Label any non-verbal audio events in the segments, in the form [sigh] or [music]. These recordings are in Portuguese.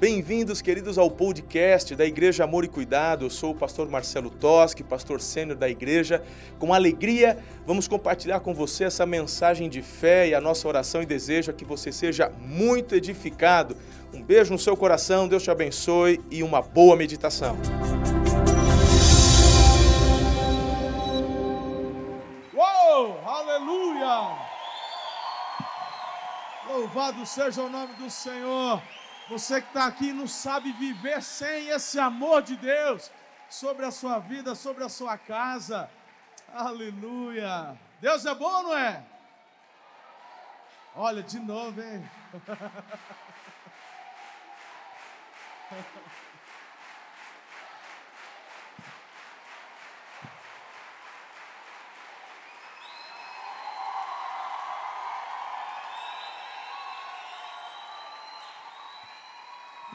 Bem-vindos, queridos, ao podcast da Igreja Amor e Cuidado. Eu sou o pastor Marcelo Toschi, pastor sênior da igreja. Com alegria, vamos compartilhar com você essa mensagem de fé e a nossa oração e desejo é que você seja muito edificado. Um beijo no seu coração, Deus te abençoe e uma boa meditação. Uou! Aleluia! Louvado seja o nome do Senhor. Você que está aqui não sabe viver sem esse amor de Deus sobre a sua vida, sobre a sua casa. Aleluia. Deus é bom, não é? Olha, de novo, hein? [laughs]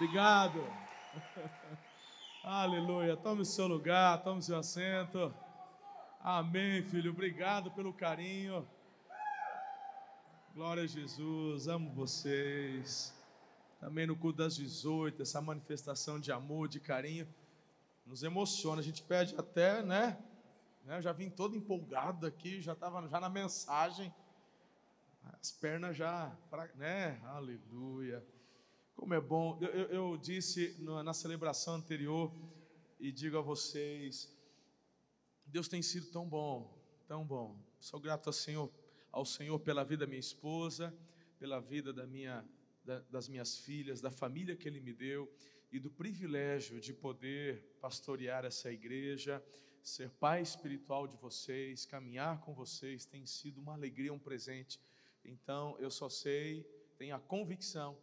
Obrigado. [laughs] Aleluia. Tome o seu lugar, tome o seu assento. Amém, filho. Obrigado pelo carinho. Glória a Jesus. Amo vocês. Também no culto das 18, essa manifestação de amor, de carinho, nos emociona. A gente pede até, né? né? Já vim todo empolgado aqui, já estava já na mensagem. As pernas já, né? Aleluia. Como é bom. Eu, eu, eu disse na, celebração anterior e digo a vocês: Deus tem sido tão bom, tão bom. Sou grato ao Senhor, ao Senhor pela vida da minha esposa, pela vida da minha, da, das minhas filhas, da família que Ele me deu e do privilégio de poder pastorear essa igreja, ser pai espiritual de vocês, caminhar com vocês, tem sido uma alegria, um presente. Então, eu só sei, tenho a convicção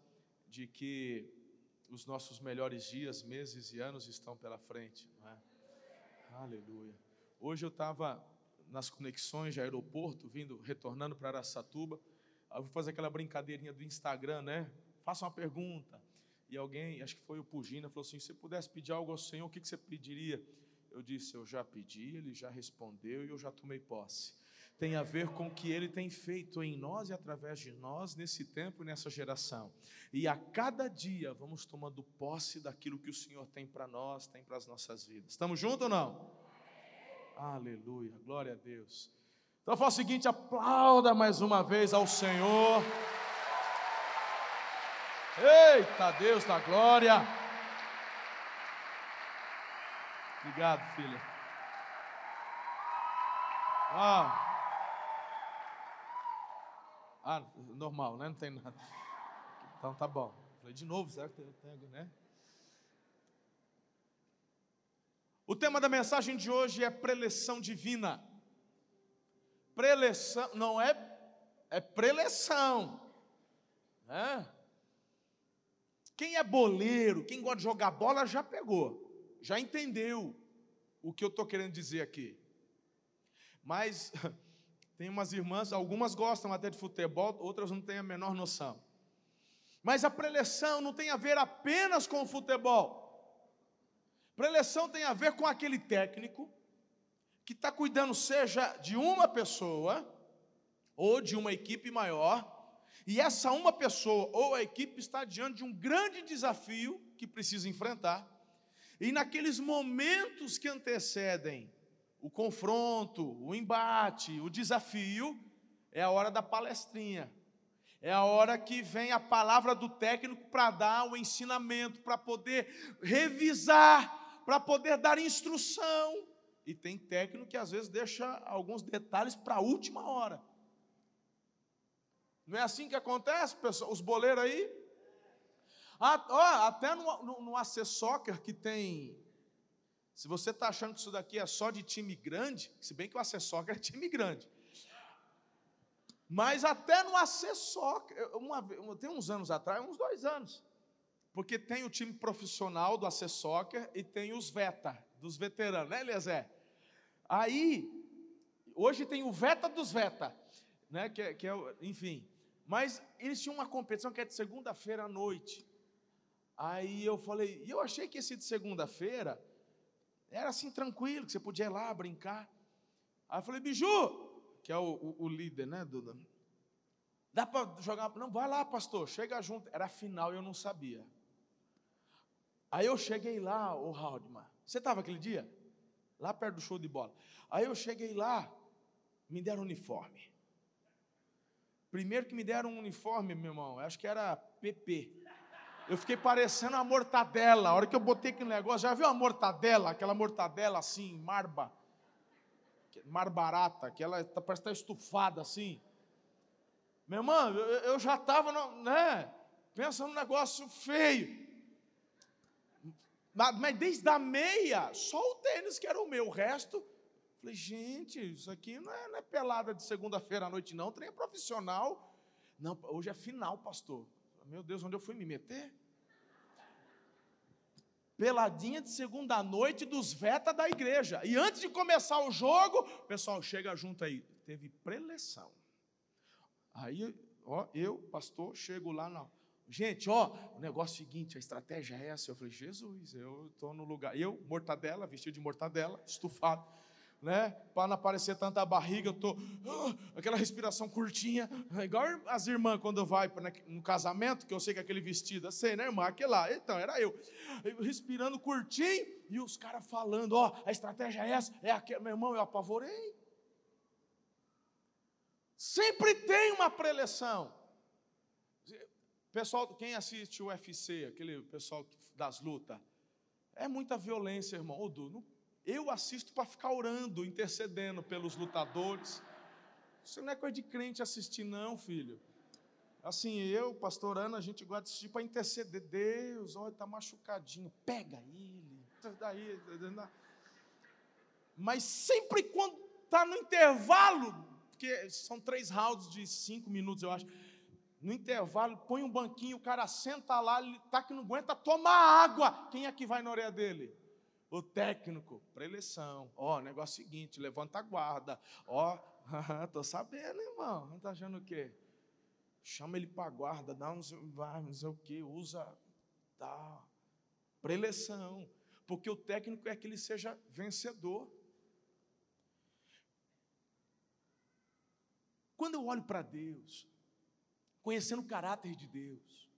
de que os nossos melhores dias, meses e anos estão pela frente, não é? Aleluia. Hoje eu estava nas conexões de aeroporto, vindo, retornando para Araçatuba. Eu vou fazer aquela brincadeirinha do Instagram, né? Faça uma pergunta. E alguém, acho que foi o Pugina, falou assim: se pudesse pedir algo ao Senhor, o que você pediria? Eu disse: eu já pedi, ele já respondeu e eu já tomei posse tem a ver com o que Ele tem feito em nós e através de nós nesse tempo e nessa geração. E a cada dia vamos tomando posse daquilo que o Senhor tem para nós, tem para as nossas vidas. Estamos juntos ou não? Aleluia, glória a Deus. Então faz o seguinte: aplauda mais uma vez ao Senhor. Eita Deus da glória. Obrigado, filha. Ah. Ah, normal, né? Não tem nada. Então tá bom. Falei de novo, será que tem, né? O tema da mensagem de hoje é preleção divina. Preleção, não é, é preleção. Né? Quem é boleiro, quem gosta de jogar bola, já pegou, já entendeu o que eu estou querendo dizer aqui. Mas [laughs] Tem umas irmãs, algumas gostam até de futebol, outras não têm a menor noção. Mas a preleção não tem a ver apenas com o futebol. Preleção tem a ver com aquele técnico que está cuidando, seja de uma pessoa ou de uma equipe maior, e essa uma pessoa ou a equipe está diante de um grande desafio que precisa enfrentar, e naqueles momentos que antecedem o confronto, o embate, o desafio, é a hora da palestrinha. É a hora que vem a palavra do técnico para dar o ensinamento, para poder revisar, para poder dar instrução. E tem técnico que às vezes deixa alguns detalhes para a última hora. Não é assim que acontece, pessoal? Os boleiros aí? Ah, até no, no, no AC Soccer, que tem se você está achando que isso daqui é só de time grande, se bem que o AC Soccer é time grande. Mas até no AC Soccer, uma, tem uns anos atrás, uns dois anos, porque tem o time profissional do AC Soccer e tem os VETA, dos veteranos, né, Eliezer? Aí, hoje tem o VETA dos VETA, né, que, é, que é, enfim. Mas eles tinham uma competição que é de segunda-feira à noite. Aí eu falei, e eu achei que esse de segunda-feira era assim tranquilo, que você podia ir lá brincar. Aí eu falei, Biju, que é o, o, o líder, né, Duda? Dá para jogar? Não, vai lá, pastor, chega junto. Era final e eu não sabia. Aí eu cheguei lá, o Haldman. Você estava aquele dia? Lá perto do show de bola. Aí eu cheguei lá, me deram uniforme. Primeiro que me deram um uniforme, meu irmão, acho que era PP. Eu fiquei parecendo uma mortadela. A hora que eu botei aquele negócio, já viu uma mortadela? Aquela mortadela assim, marba. Mar barata, que ela tá, parece estar tá estufada assim. Meu irmão, eu, eu já estava, né? Pensa num negócio feio. Mas, mas desde a meia, só o tênis que era o meu. O resto, falei, gente, isso aqui não é, não é pelada de segunda-feira à noite, não. Trem é profissional. Não, hoje é final, pastor. Meu Deus, onde eu fui me meter? Peladinha de segunda noite dos Veta da igreja. E antes de começar o jogo, pessoal, chega junto aí. Teve preleção. Aí, ó, eu, pastor, chego lá na. Gente, ó, o negócio é o seguinte, a estratégia é essa. Eu falei, Jesus, eu estou no lugar. Eu, mortadela, vestido de mortadela, estufado né? Para não aparecer tanta barriga, eu tô uh, aquela respiração curtinha, igual as irmãs quando vai no casamento, que eu sei que é aquele vestido, assim, né, irmã? Aquele lá, então era eu, respirando curtinho e os caras falando, ó, oh, a estratégia é essa, é aquela, meu irmão, eu apavorei. Sempre tem uma preleção. Pessoal, quem assiste o UFC, aquele pessoal das lutas, é muita violência, irmão. Ô, Du, não eu assisto para ficar orando, intercedendo pelos lutadores. Isso não é coisa de crente assistir, não, filho. Assim, eu, pastor Ana, a gente gosta de assistir para interceder. Deus, olha, está machucadinho, pega ele. Daí, Mas sempre quando está no intervalo, porque são três rounds de cinco minutos, eu acho. No intervalo, põe um banquinho, o cara senta lá, ele tá que não aguenta, toma água. Quem é que vai na orelha dele? O técnico para eleição. Ó, oh, negócio seguinte, levanta a guarda. Ó, [laughs] oh, tô sabendo, irmão. Tá achando o quê? Chama ele para guarda, dá uns, vai, não sei o quê, usa, tá, para eleição. Porque o técnico é que ele seja vencedor. Quando eu olho para Deus, conhecendo o caráter de Deus,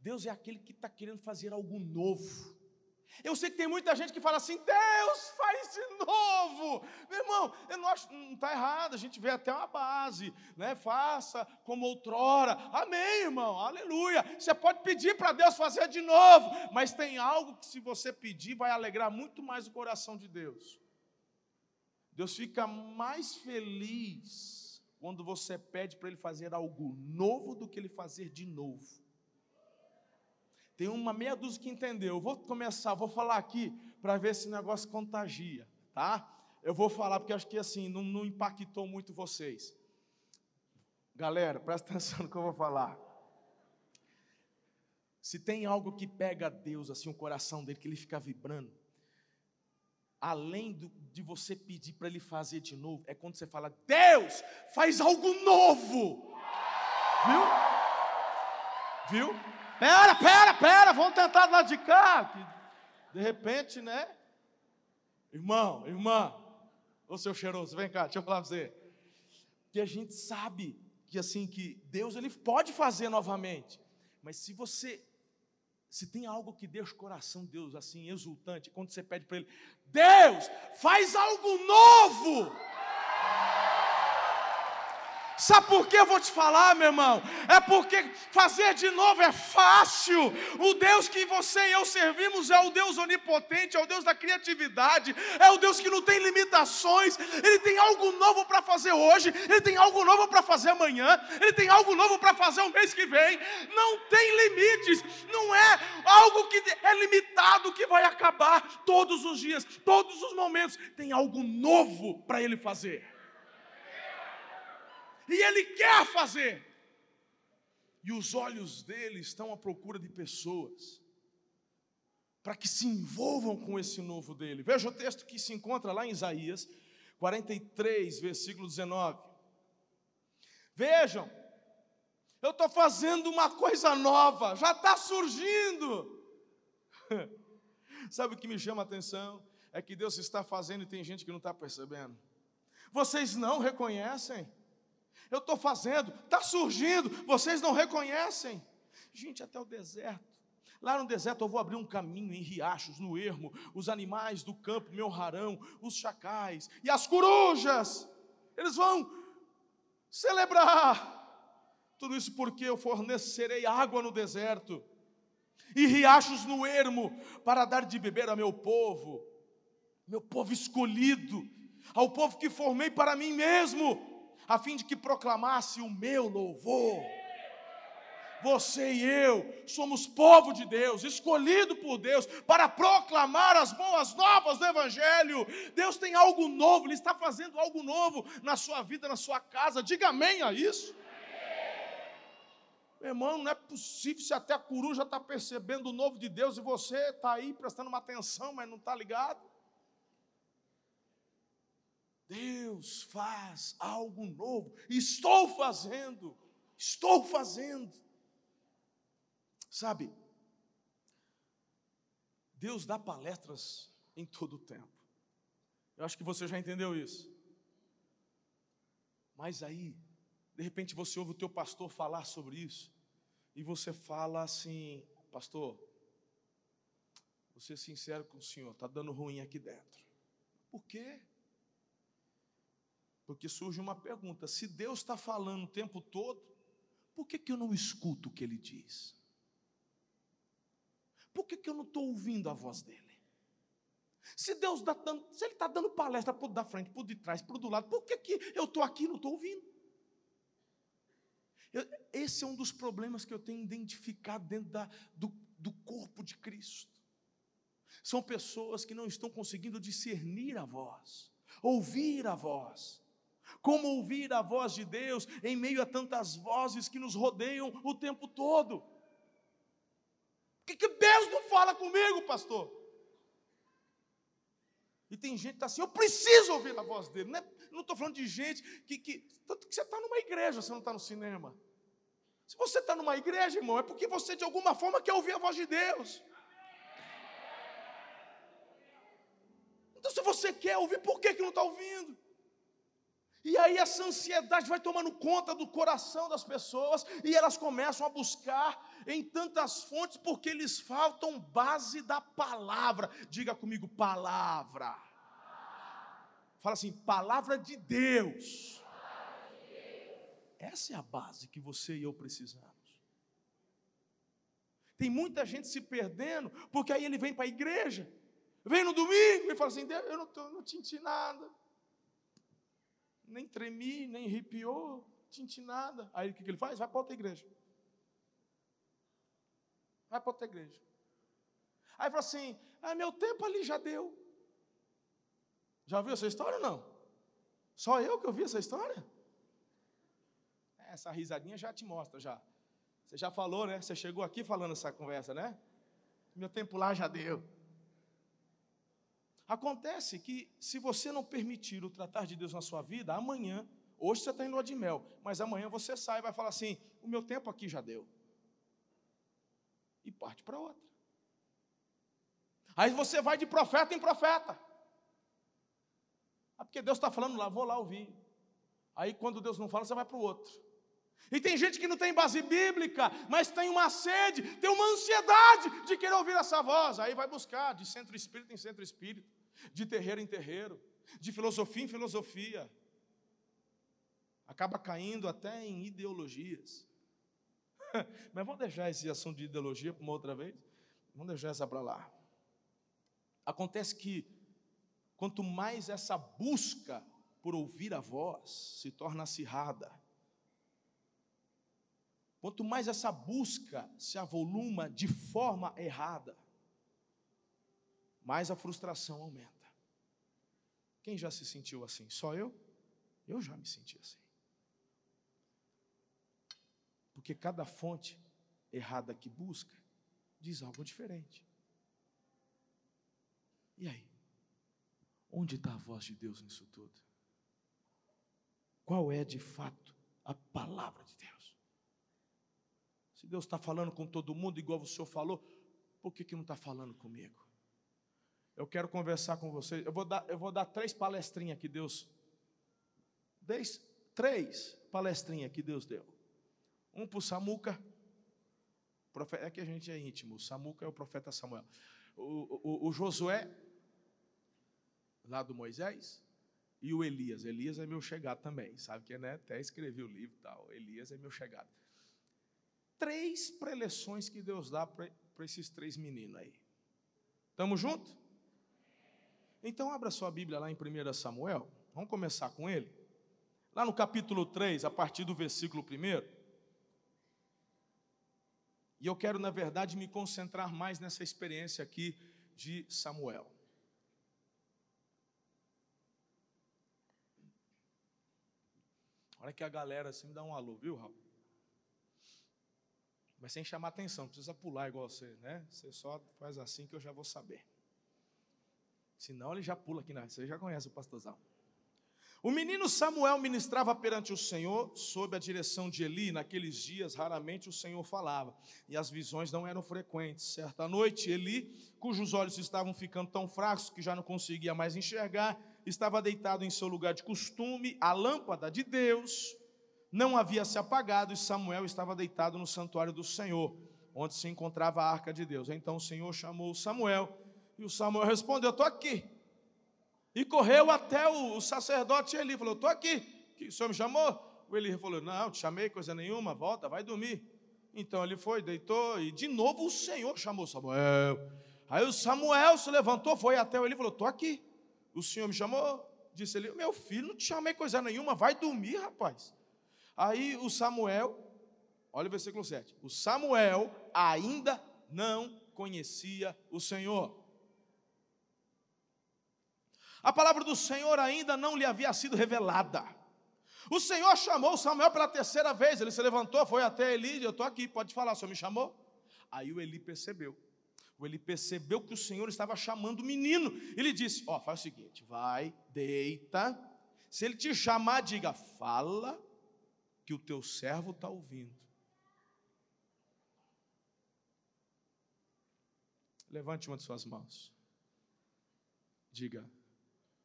Deus é aquele que está querendo fazer algo novo. Eu sei que tem muita gente que fala assim: Deus, faz de novo. Meu irmão, eu não acho, não está errado, a gente vê até uma base, né? Faça como outrora. Amém, irmão, aleluia. Você pode pedir para Deus fazer de novo, mas tem algo que, se você pedir, vai alegrar muito mais o coração de Deus. Deus fica mais feliz quando você pede para Ele fazer algo novo do que Ele fazer de novo. Tem uma meia dúzia que entendeu. Eu vou começar, vou falar aqui para ver se o negócio contagia, tá? Eu vou falar porque acho que assim não, não impactou muito vocês. Galera, presta [laughs] atenção no que eu vou falar. Se tem algo que pega Deus, assim, o coração dele, que ele fica vibrando, além do, de você pedir para ele fazer de novo, é quando você fala: Deus, faz algo novo. Viu? Viu? Pera, pera, pera, vamos tentar do lado de cá. De repente, né? Irmão, irmã, ô seu cheiroso, vem cá, deixa eu falar para você. Que a gente sabe que assim, que Deus ele pode fazer novamente. Mas se você se tem algo que deixa o coração de Deus assim exultante, quando você pede para ele, Deus, faz algo novo. Sabe por que eu vou te falar, meu irmão? É porque fazer de novo é fácil. O Deus que você e eu servimos é o Deus onipotente, é o Deus da criatividade, é o Deus que não tem limitações. Ele tem algo novo para fazer hoje, ele tem algo novo para fazer amanhã, ele tem algo novo para fazer o mês que vem. Não tem limites, não é algo que é limitado que vai acabar todos os dias, todos os momentos. Tem algo novo para ele fazer e Ele quer fazer. E os olhos dele estão à procura de pessoas para que se envolvam com esse novo dele. Veja o texto que se encontra lá em Isaías 43, versículo 19. Vejam, eu estou fazendo uma coisa nova, já está surgindo. [laughs] Sabe o que me chama a atenção? É que Deus está fazendo e tem gente que não está percebendo. Vocês não reconhecem. Eu estou fazendo, está surgindo, vocês não reconhecem. Gente, até o deserto. Lá no deserto eu vou abrir um caminho em riachos, no ermo, os animais do campo me honrarão, os chacais e as corujas, eles vão celebrar. Tudo isso porque eu fornecerei água no deserto e riachos no ermo para dar de beber a meu povo, meu povo escolhido, ao povo que formei para mim mesmo, a fim de que proclamasse o meu louvor. Você e eu somos povo de Deus, escolhido por Deus para proclamar as boas novas do Evangelho. Deus tem algo novo, Ele está fazendo algo novo na sua vida, na sua casa. Diga amém a isso. Meu irmão, não é possível se até a coruja está percebendo o novo de Deus e você está aí prestando uma atenção, mas não está ligado. Deus faz algo novo. Estou fazendo. Estou fazendo. Sabe, Deus dá palestras em todo o tempo. Eu acho que você já entendeu isso. Mas aí, de repente você ouve o teu pastor falar sobre isso e você fala assim, pastor, vou ser sincero com o senhor, está dando ruim aqui dentro. Por quê? Porque surge uma pergunta: se Deus está falando o tempo todo, por que, que eu não escuto o que ele diz? Por que, que eu não estou ouvindo a voz dele? Se Deus está dando, se Ele está dando palestra por da frente, por de trás, por do lado, por que, que eu estou aqui e não estou ouvindo? Eu, esse é um dos problemas que eu tenho identificado dentro da, do, do corpo de Cristo. São pessoas que não estão conseguindo discernir a voz, ouvir a voz. Como ouvir a voz de Deus em meio a tantas vozes que nos rodeiam o tempo todo? Por que, que Deus não fala comigo, pastor? E tem gente que está assim, eu preciso ouvir a voz dele. Não estou falando de gente que, que. Tanto que você está numa igreja, você não está no cinema. Se você está numa igreja, irmão, é porque você de alguma forma quer ouvir a voz de Deus. Então, se você quer ouvir, por que, que não está ouvindo? E aí essa ansiedade vai tomando conta do coração das pessoas e elas começam a buscar em tantas fontes porque lhes faltam base da palavra. Diga comigo, palavra. Fala assim, palavra de Deus. Essa é a base que você e eu precisamos. Tem muita gente se perdendo, porque aí ele vem para a igreja, vem no domingo e fala assim: Eu não, tô, não senti nada, nem tremi, nem arrepiou, senti nada. Aí o que ele faz? Vai para outra igreja. Vai para outra igreja. Aí fala assim: ah, meu tempo ali já deu. Já ouviu essa história ou não? Só eu que ouvi essa história? essa risadinha já te mostra já. Você já falou, né? Você chegou aqui falando essa conversa, né? Meu tempo lá já deu. Acontece que se você não permitir o tratar de Deus na sua vida, amanhã, hoje você está em lua de mel, mas amanhã você sai e vai falar assim: o meu tempo aqui já deu. E parte para outra. Aí você vai de profeta em profeta. Ah, porque Deus está falando lá, vou lá ouvir. Aí quando Deus não fala, você vai para o outro. E tem gente que não tem base bíblica, mas tem uma sede, tem uma ansiedade de querer ouvir essa voz. Aí vai buscar de centro espírito em centro espírito, de terreiro em terreiro, de filosofia em filosofia. Acaba caindo até em ideologias. [laughs] mas vamos deixar esse assunto de ideologia para uma outra vez? Vamos deixar essa para lá. Acontece que quanto mais essa busca por ouvir a voz se torna acirrada, Quanto mais essa busca se avoluma de forma errada, mais a frustração aumenta. Quem já se sentiu assim? Só eu? Eu já me senti assim. Porque cada fonte errada que busca diz algo diferente. E aí? Onde está a voz de Deus nisso tudo? Qual é de fato a palavra de Deus? Se Deus está falando com todo mundo, igual o senhor falou, por que, que não está falando comigo? Eu quero conversar com vocês. Eu vou dar, eu vou dar três palestrinhas que Deus. Três, três. palestrinha que Deus deu. Um para o Samuca, é que a gente é íntimo, o Samuca é o profeta Samuel. O, o, o Josué, lá do Moisés, e o Elias. Elias é meu chegado também, sabe que né? até escrevi o livro e tal. Elias é meu chegado. Três preleções que Deus dá para esses três meninos aí. Estamos juntos? Então abra sua Bíblia lá em 1 Samuel. Vamos começar com ele. Lá no capítulo 3, a partir do versículo 1. E eu quero, na verdade, me concentrar mais nessa experiência aqui de Samuel. Olha que a galera assim me dá um alô, viu, Raul? Mas sem chamar atenção, não precisa pular igual você, né? Você só faz assim que eu já vou saber. Senão ele já pula aqui na. Você já conhece o pastorzão. O menino Samuel ministrava perante o Senhor sob a direção de Eli. Naqueles dias, raramente o Senhor falava, e as visões não eram frequentes. Certa noite, Eli, cujos olhos estavam ficando tão fracos que já não conseguia mais enxergar, estava deitado em seu lugar de costume. A lâmpada de Deus não havia se apagado, e Samuel estava deitado no santuário do Senhor, onde se encontrava a arca de Deus. Então o Senhor chamou Samuel, e o Samuel respondeu: Estou aqui. E correu até o, sacerdote Eli, falou: Estou aqui. Que o senhor me chamou? O Eli falou: Não, te chamei coisa nenhuma, volta, vai dormir. Então ele foi, deitou, e de novo o Senhor chamou Samuel. Aí o Samuel se levantou, foi até o Eli e falou: Estou aqui. O Senhor me chamou, disse ele: Meu filho, não te chamei coisa nenhuma, vai dormir, rapaz. Aí o Samuel, olha o versículo 7. O Samuel ainda não conhecia o Senhor. A palavra do Senhor ainda não lhe havia sido revelada. O Senhor chamou Samuel pela terceira vez. Ele se levantou, foi até Eli. Eu estou aqui, pode falar, o Senhor me chamou? Aí o Eli percebeu. O Eli percebeu que o Senhor estava chamando o menino. Ele disse: Ó, oh, faz o seguinte, vai, deita. Se ele te chamar, diga, fala, que o teu servo está ouvindo. Levante uma de suas mãos. Diga,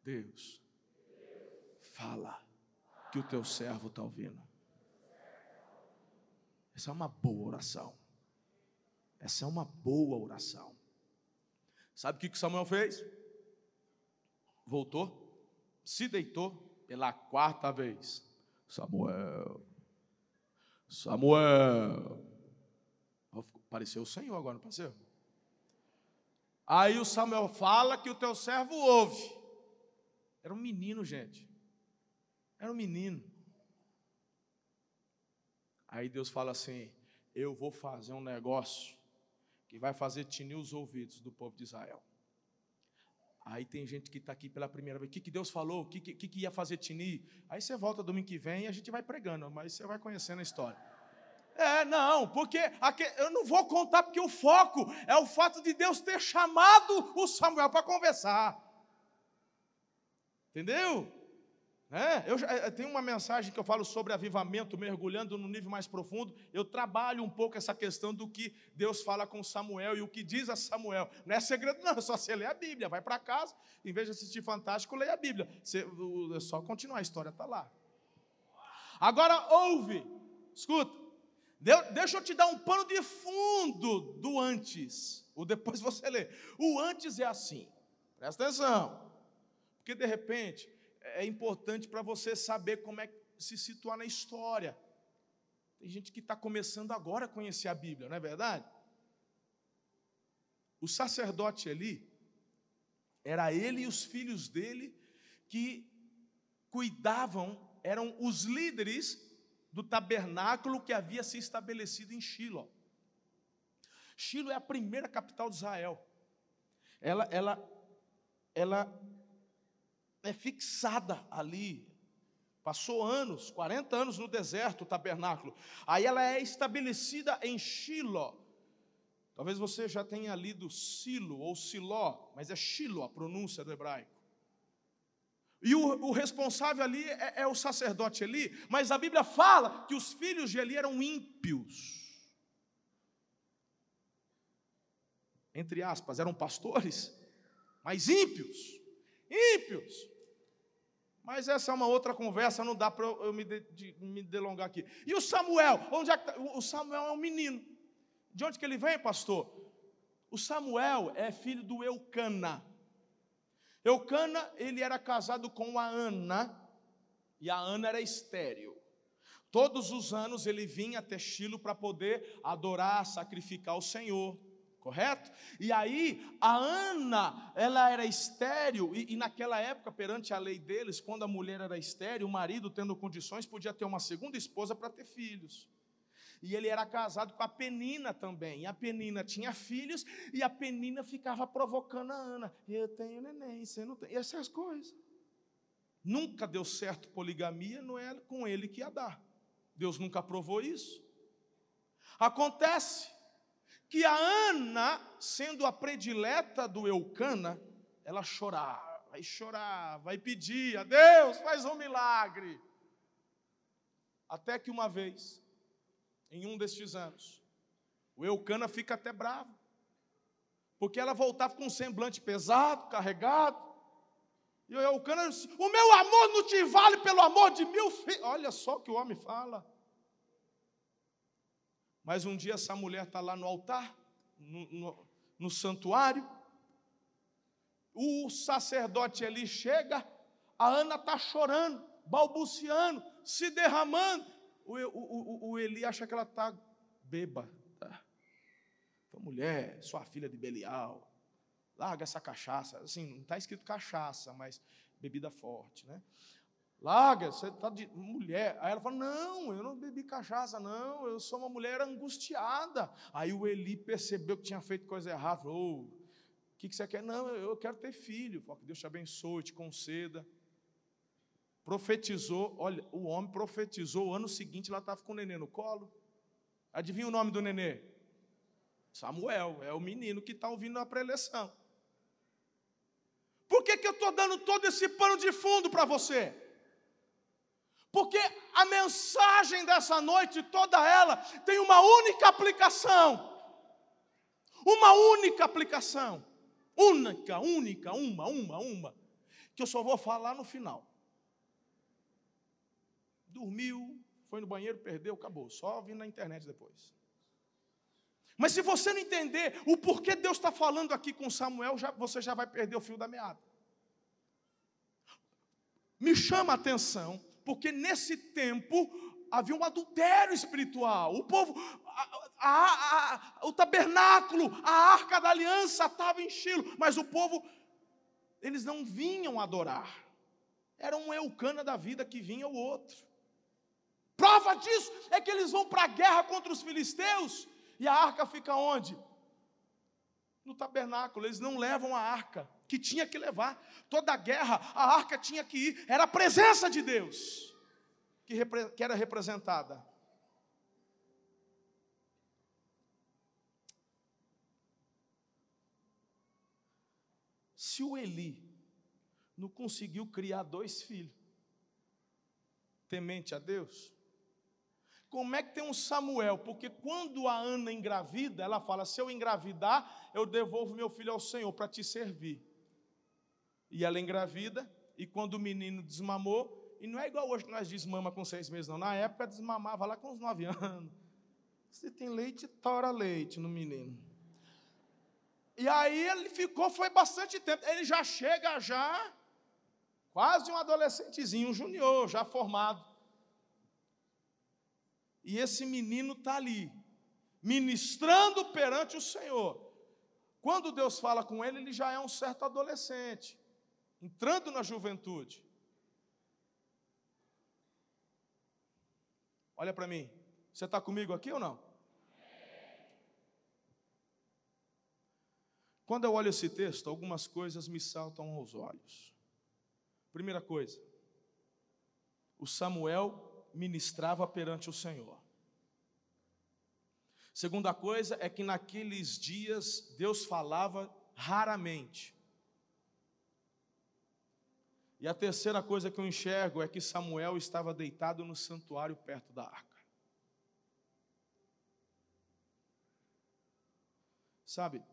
Deus, fala que o teu servo está ouvindo. Essa é uma boa oração. Essa é uma boa oração. Sabe o que Samuel fez? Voltou, se deitou pela quarta vez. Samuel, Samuel. Apareceu o Senhor agora, não apareceu? Aí o Samuel fala que o teu servo ouve. Era um menino, gente. Era um menino. Aí Deus fala assim: Eu vou fazer um negócio que vai fazer tinir os ouvidos do povo de Israel. Aí tem gente que está aqui pela primeira vez. O que, que Deus falou? O que, que, que ia fazer tinir? Aí você volta domingo que vem e a gente vai pregando, mas você vai conhecendo a história. É, não, porque aqui, eu não vou contar, porque o foco é o fato de Deus ter chamado o Samuel para conversar. Entendeu? É, eu, eu tenho uma mensagem que eu falo sobre avivamento, mergulhando no nível mais profundo. Eu trabalho um pouco essa questão do que Deus fala com Samuel e o que diz a Samuel. Não é segredo, não, é [laughs] só você ler a Bíblia. Vai para casa, em vez de assistir Fantástico, leia a Bíblia. Você, é só continuar, a história está lá. Agora ouve, escuta. Deixa eu te dar um pano de fundo do antes. O depois [laughs] você lê. O antes é assim. Presta atenção. Porque de repente é importante para você saber como é se situar na história. Tem gente que está começando agora a conhecer a Bíblia, não é verdade? O sacerdote ali, era ele e os filhos dele que cuidavam, eram os líderes do tabernáculo que havia se estabelecido em Shiloh. Shiloh é a primeira capital de Israel. Ela, ela, ela é fixada ali. Passou anos, 40 anos no deserto, o tabernáculo. Aí ela é estabelecida em Shiloh. Talvez você já tenha lido Silo ou Siló, mas é Shiloh a pronúncia do hebraico. E o, o responsável ali é, é, o sacerdote Eli, mas a Bíblia fala que os filhos de Eli eram ímpios. Entre aspas, eram pastores, mas ímpios. Ímpios. Mas essa é uma outra conversa, não dá para eu me, de, de, me delongar aqui. E o Samuel? Onde é que tá? O Samuel é um menino. De onde que ele vem, pastor? O Samuel é filho do Eucana. Eucana, ele era casado com a Ana, e a Ana era estéril. Todos os anos ele vinha até Shilo para poder adorar, sacrificar o Senhor, correto? E aí a Ana, ela era estéril, e, e, naquela época, perante a lei deles, quando a mulher era estéril, o marido, tendo condições, podia ter uma segunda esposa para ter filhos. E ele era casado com a Penina também. E a Penina tinha filhos, e a Penina ficava provocando a Ana. Eu tenho neném, você não tem. E essas coisas. Nunca deu certo poligamia, não é com ele que ia dar. Deus nunca aprovou isso. Acontece que a Ana, sendo a predileta do Eucana, ela chorar, vai chorar, vai pedir a Deus, faz um milagre. Até que uma vez, em um destes anos, o Eucana fica até bravo, porque ela voltava com um semblante pesado, carregado, e o Eucana disse: O meu amor não te vale pelo amor de mil filhos. Olha só o que o homem fala. Mas um dia essa mulher está lá no altar, no, no, no santuário. O sacerdote ali chega, a Ana está chorando, balbuciando, se derramando. O, o, o, o Eli acha que ela está bêbada. Mulher, sua filha de Belial, larga essa cachaça. Assim, não está escrito cachaça, mas bebida forte, né? Larga, você está de mulher. Aí ela fala: Não, eu não bebi cachaça, não, eu sou uma mulher angustiada. Aí o Eli percebeu que tinha feito coisa errada. Falou: O que, que você quer? Não, eu quero ter filho. Falou, que Deus te abençoe, te conceda. Profetizou, olha, o homem profetizou. O ano seguinte ela estava com o nenê no colo. Adivinha o nome do nenê? Samuel, é o menino que está ouvindo a preleção. Por que, que eu estou dando todo esse pano de fundo para você? Porque a mensagem dessa noite, toda ela, tem uma única aplicação. Uma única aplicação. Única, única, uma, uma, uma. Que eu só vou falar no final. Dormiu, foi no banheiro, perdeu, acabou. Só vi na internet depois. Mas se você não entender o porquê Deus está falando aqui com Samuel, já, você já vai perder o fio da meada. Me chama a atenção, porque nesse tempo havia um adultério espiritual. O povo, a, a, a, o tabernáculo, a arca da aliança estava em Chilo, mas o povo, eles não vinham adorar. Era um Eucana da vida que vinha o outro. Prova disso é que eles vão para a guerra contra os filisteus e a arca fica onde? No tabernáculo. Eles não levam a arca, que tinha que levar. Toda a guerra, a arca tinha que ir. Era a presença de Deus que, que era representada. Se o Eli não conseguiu criar dois filhos, temente a Deus, como é que tem um Samuel? Porque quando a Ana engravida, ela fala: se eu engravidar, eu devolvo meu filho ao Senhor para te servir. E ela engravida, e quando o menino desmamou, e não é igual hoje que nós desmama com seis meses, não. Na época desmamava lá com uns nove [laughs] anos. Se tem leite, tora leite no menino. E aí ele ficou, foi bastante tempo. Ele já chega já, quase um adolescentezinho, um junior, já formado. E esse menino está ali, ministrando perante o Senhor. Quando Deus fala com ele, ele já é um certo adolescente, entrando na juventude. Olha para mim, você está comigo aqui ou não? Quando eu olho esse texto, algumas coisas me saltam aos olhos. Primeira coisa, o Samuel ministrava perante o Senhor. Segunda coisa é que naqueles dias Deus falava raramente. E a terceira coisa que eu enxergo é que Samuel estava deitado no santuário perto da arca. Sabe,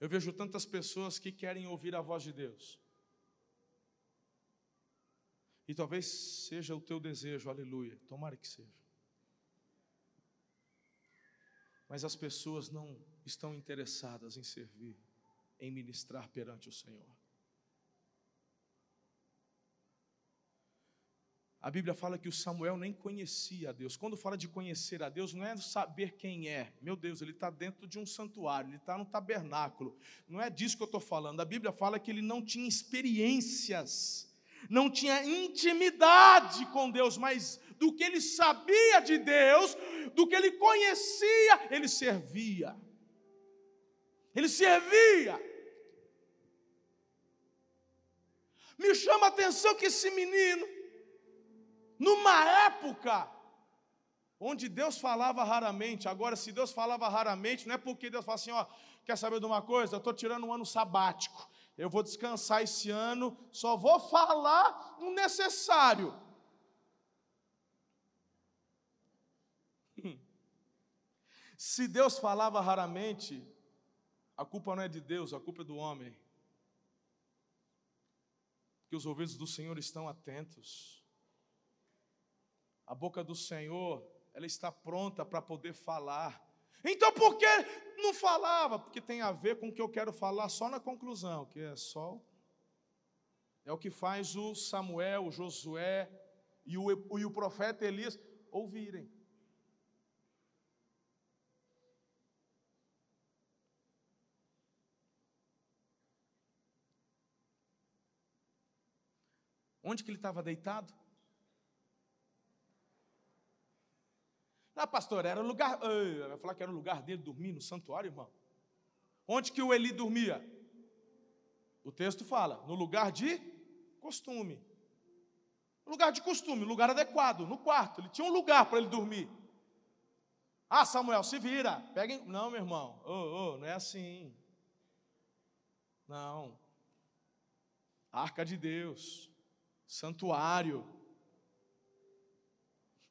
eu vejo tantas pessoas que querem ouvir a voz de Deus, E talvez seja o teu desejo, aleluia. Tomara que seja. Mas as pessoas não estão interessadas em servir, em ministrar perante o Senhor. A Bíblia fala que o Samuel nem conhecia a Deus. Quando fala de conhecer a Deus, não é saber quem é. Meu Deus, ele está dentro de um santuário, ele está no tabernáculo. Não é disso que eu estou falando. A Bíblia fala que ele não tinha experiências, não tinha intimidade com Deus, mas do que ele sabia de Deus, do que ele conhecia, ele servia. Ele servia. Me chama a atenção que esse menino, numa época onde Deus falava raramente. Agora, se Deus falava raramente, não é porque Deus fala assim: ó, quer saber de uma coisa? Eu estou tirando um ano sabático. Eu vou descansar esse ano, só vou falar o necessário. [laughs] Se Deus falava raramente, a culpa não é de Deus, a culpa é do homem. Que os ouvidos do Senhor estão atentos. A boca do Senhor, ela está pronta para poder falar. Então por que não falava? Porque tem a ver com o que eu quero falar só na conclusão, que é só é o que faz o Samuel, o Josué e o, e o profeta Elias ouvirem. Onde que ele estava deitado? Ah, pastor, era o lugar. Vai falar que era o lugar dele dormir no santuário, irmão? Onde que o Eli dormia? O texto fala, no lugar de costume. Lugar de costume, lugar adequado, no quarto. Ele tinha um lugar para ele dormir. Ah, Samuel, se vira. Peguem. Não, meu irmão. Oh, oh, não é assim. Não. Arca de Deus. Santuário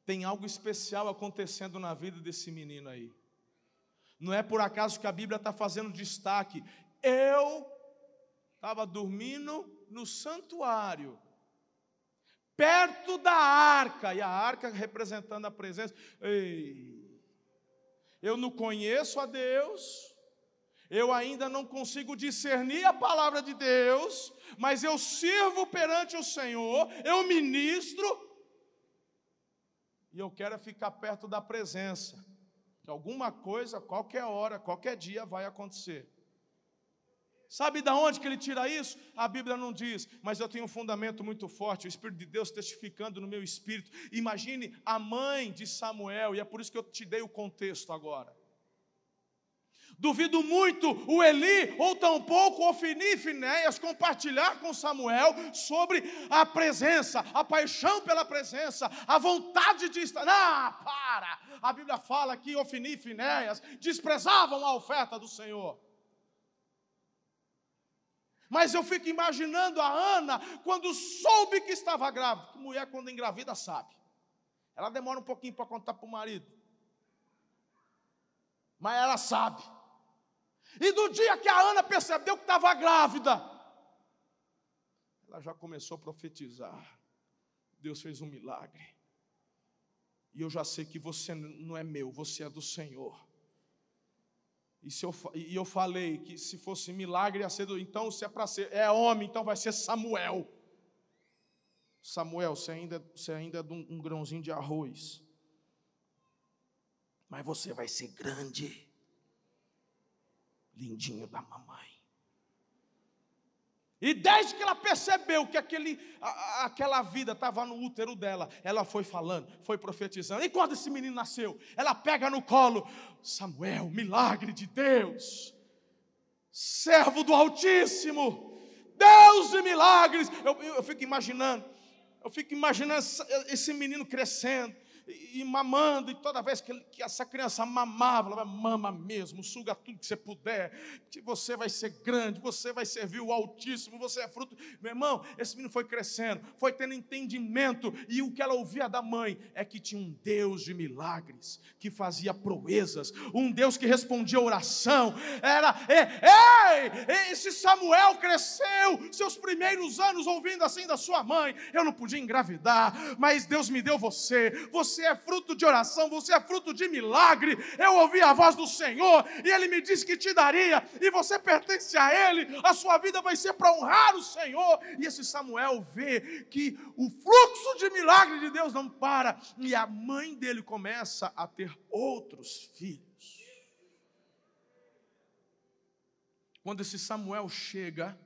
tem algo especial acontecendo na vida desse menino aí. Não é por acaso que a Bíblia está fazendo destaque. Eu estava dormindo no santuário, perto da arca, e a arca representando a presença. Ei, eu não conheço a Deus, eu ainda não consigo discernir a palavra de Deus, mas eu sirvo perante o Senhor, eu ministro, e eu quero é ficar perto da presença. Que alguma coisa, qualquer hora, qualquer dia vai acontecer. Sabe de onde que ele tira isso? A Bíblia não diz, mas eu tenho um fundamento muito forte, o Espírito de Deus testificando no meu espírito. Imagine a mãe de Samuel, e é por isso que eu te dei o contexto agora. Duvido muito o Eli, ou tampouco Ofini e Finéias, compartilhar com Samuel sobre a presença, a paixão pela presença, a vontade de estar. Ah, para! A Bíblia fala que Ofini e Finéias desprezavam a oferta do Senhor. Mas eu fico imaginando a Ana quando soube que estava grávida. Mulher, quando engravida, sabe. Ela demora um pouquinho para contar para o marido. Mas ela sabe. E do dia que a Ana percebeu que estava grávida, ela já começou a profetizar. Deus fez um milagre. E eu já sei que você não é meu, você é do Senhor. E, se eu, e eu falei que se fosse milagre ia ser do. Então, se é para ser, é homem, então vai ser Samuel. Samuel, você ainda, você ainda é um, um grãozinho de arroz. Mas você vai ser grande lindinho da mamãe. E desde que ela percebeu que aquele, a, aquela vida estava no útero dela, ela foi falando, foi profetizando. E quando esse menino nasceu, ela pega no colo: Samuel, milagre de Deus, servo do Altíssimo, Deus de milagres. Eu, eu, eu fico imaginando, eu fico imaginando esse menino crescendo, e, mamando, e toda vez que, que essa criança mamava, ela mama mesmo, suga tudo que você puder, que você vai ser grande, você vai servir o Altíssimo, você é fruto. Meu irmão, esse menino foi crescendo, foi tendo entendimento, e o que ela ouvia da mãe é que tinha um Deus de milagres, que fazia proezas, um Deus que respondia oração. Era, ei, esse Samuel cresceu seus primeiros anos ouvindo assim da sua mãe. Eu não podia engravidar, mas Deus me deu você. Você é fruto de oração, você é fruto de milagre. Eu ouvi a voz do Senhor e Ele me disse que te daria, e você pertence a Ele. A sua vida vai ser para honrar o Senhor. E esse Samuel vê que o fluxo de milagre de Deus não para, e a mãe dele começa a ter outros filhos. Quando esse Samuel chega,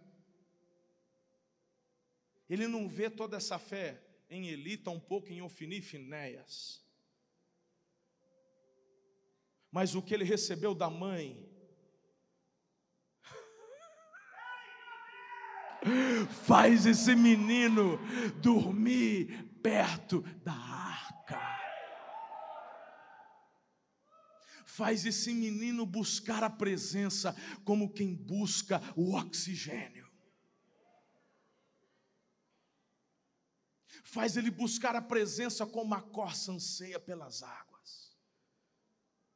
ele não vê toda essa fé em Eli, tampouco em Ofini e Finéias. Mas o que ele recebeu da mãe [laughs] faz esse menino dormir perto da arca. Faz esse menino buscar a presença como quem busca o oxigênio. Faz ele buscar a presença como a corça anseia pelas águas.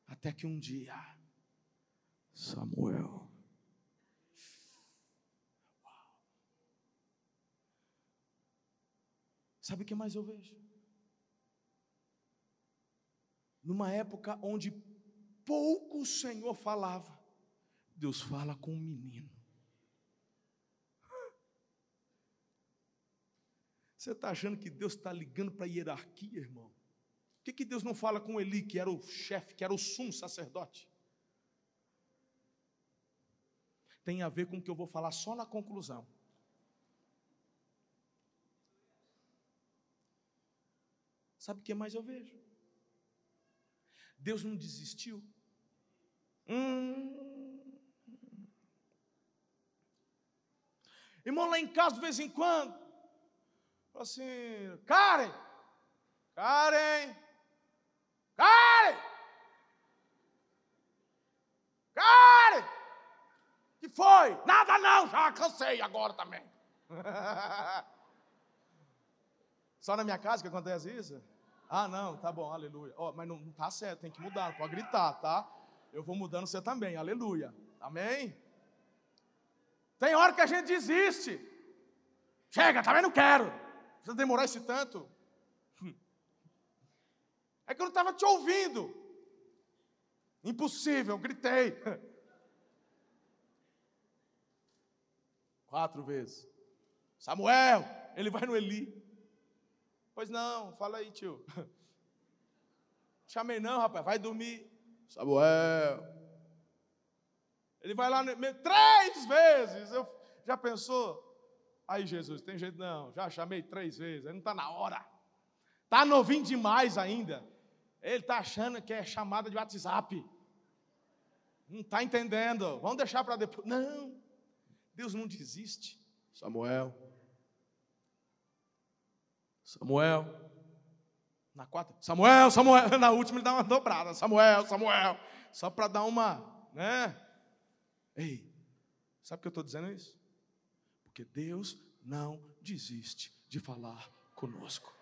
Até que um dia, Samuel, Sabe o que mais eu vejo? Numa época onde pouco o Senhor falava, Deus fala com um menino. Você está achando que Deus está ligando para a hierarquia, irmão? Por que, que Deus não fala com Eli, que era o chefe, que era o sumo sacerdote? Tem a ver com o que eu vou falar só na conclusão. Sabe o que mais eu vejo? Deus não desistiu. Hum. Irmão, lá em casa, de vez em quando, assim, Karen, Karen, Karen, Karen, que foi? Nada não, já cansei agora também. [laughs] Só na minha casa que acontece isso? Ah, não, tá bom, aleluia. Oh, mas não, não tá certo, tem que mudar, pode gritar, tá? Eu vou mudando você também, aleluia. Amém? Tem hora que a gente desiste. Chega, também não quero. Precisa demorar esse tanto? É que eu não estava te ouvindo. Impossível, gritei. [laughs] Quatro vezes. Samuel, ele vai no Eli. Pois não, fala aí, tio. [laughs] Chamei não, rapaz, vai dormir. Samuel. Ele vai lá três vezes. Eu, já pensou? Aí, Jesus, tem jeito não, já chamei três vezes, não está na hora. Está novinho demais ainda. Ele está achando que é chamada de WhatsApp. Não está entendendo. Vamos deixar para depois. Não, Deus não desiste. Samuel. Samuel. Na quarta, Samuel, Samuel. [laughs] Na última ele dá uma dobrada. Samuel, Samuel. Só para dar uma, né? Ei, sabe o que eu estou dizendo isso? Porque Deus não desiste de falar conosco.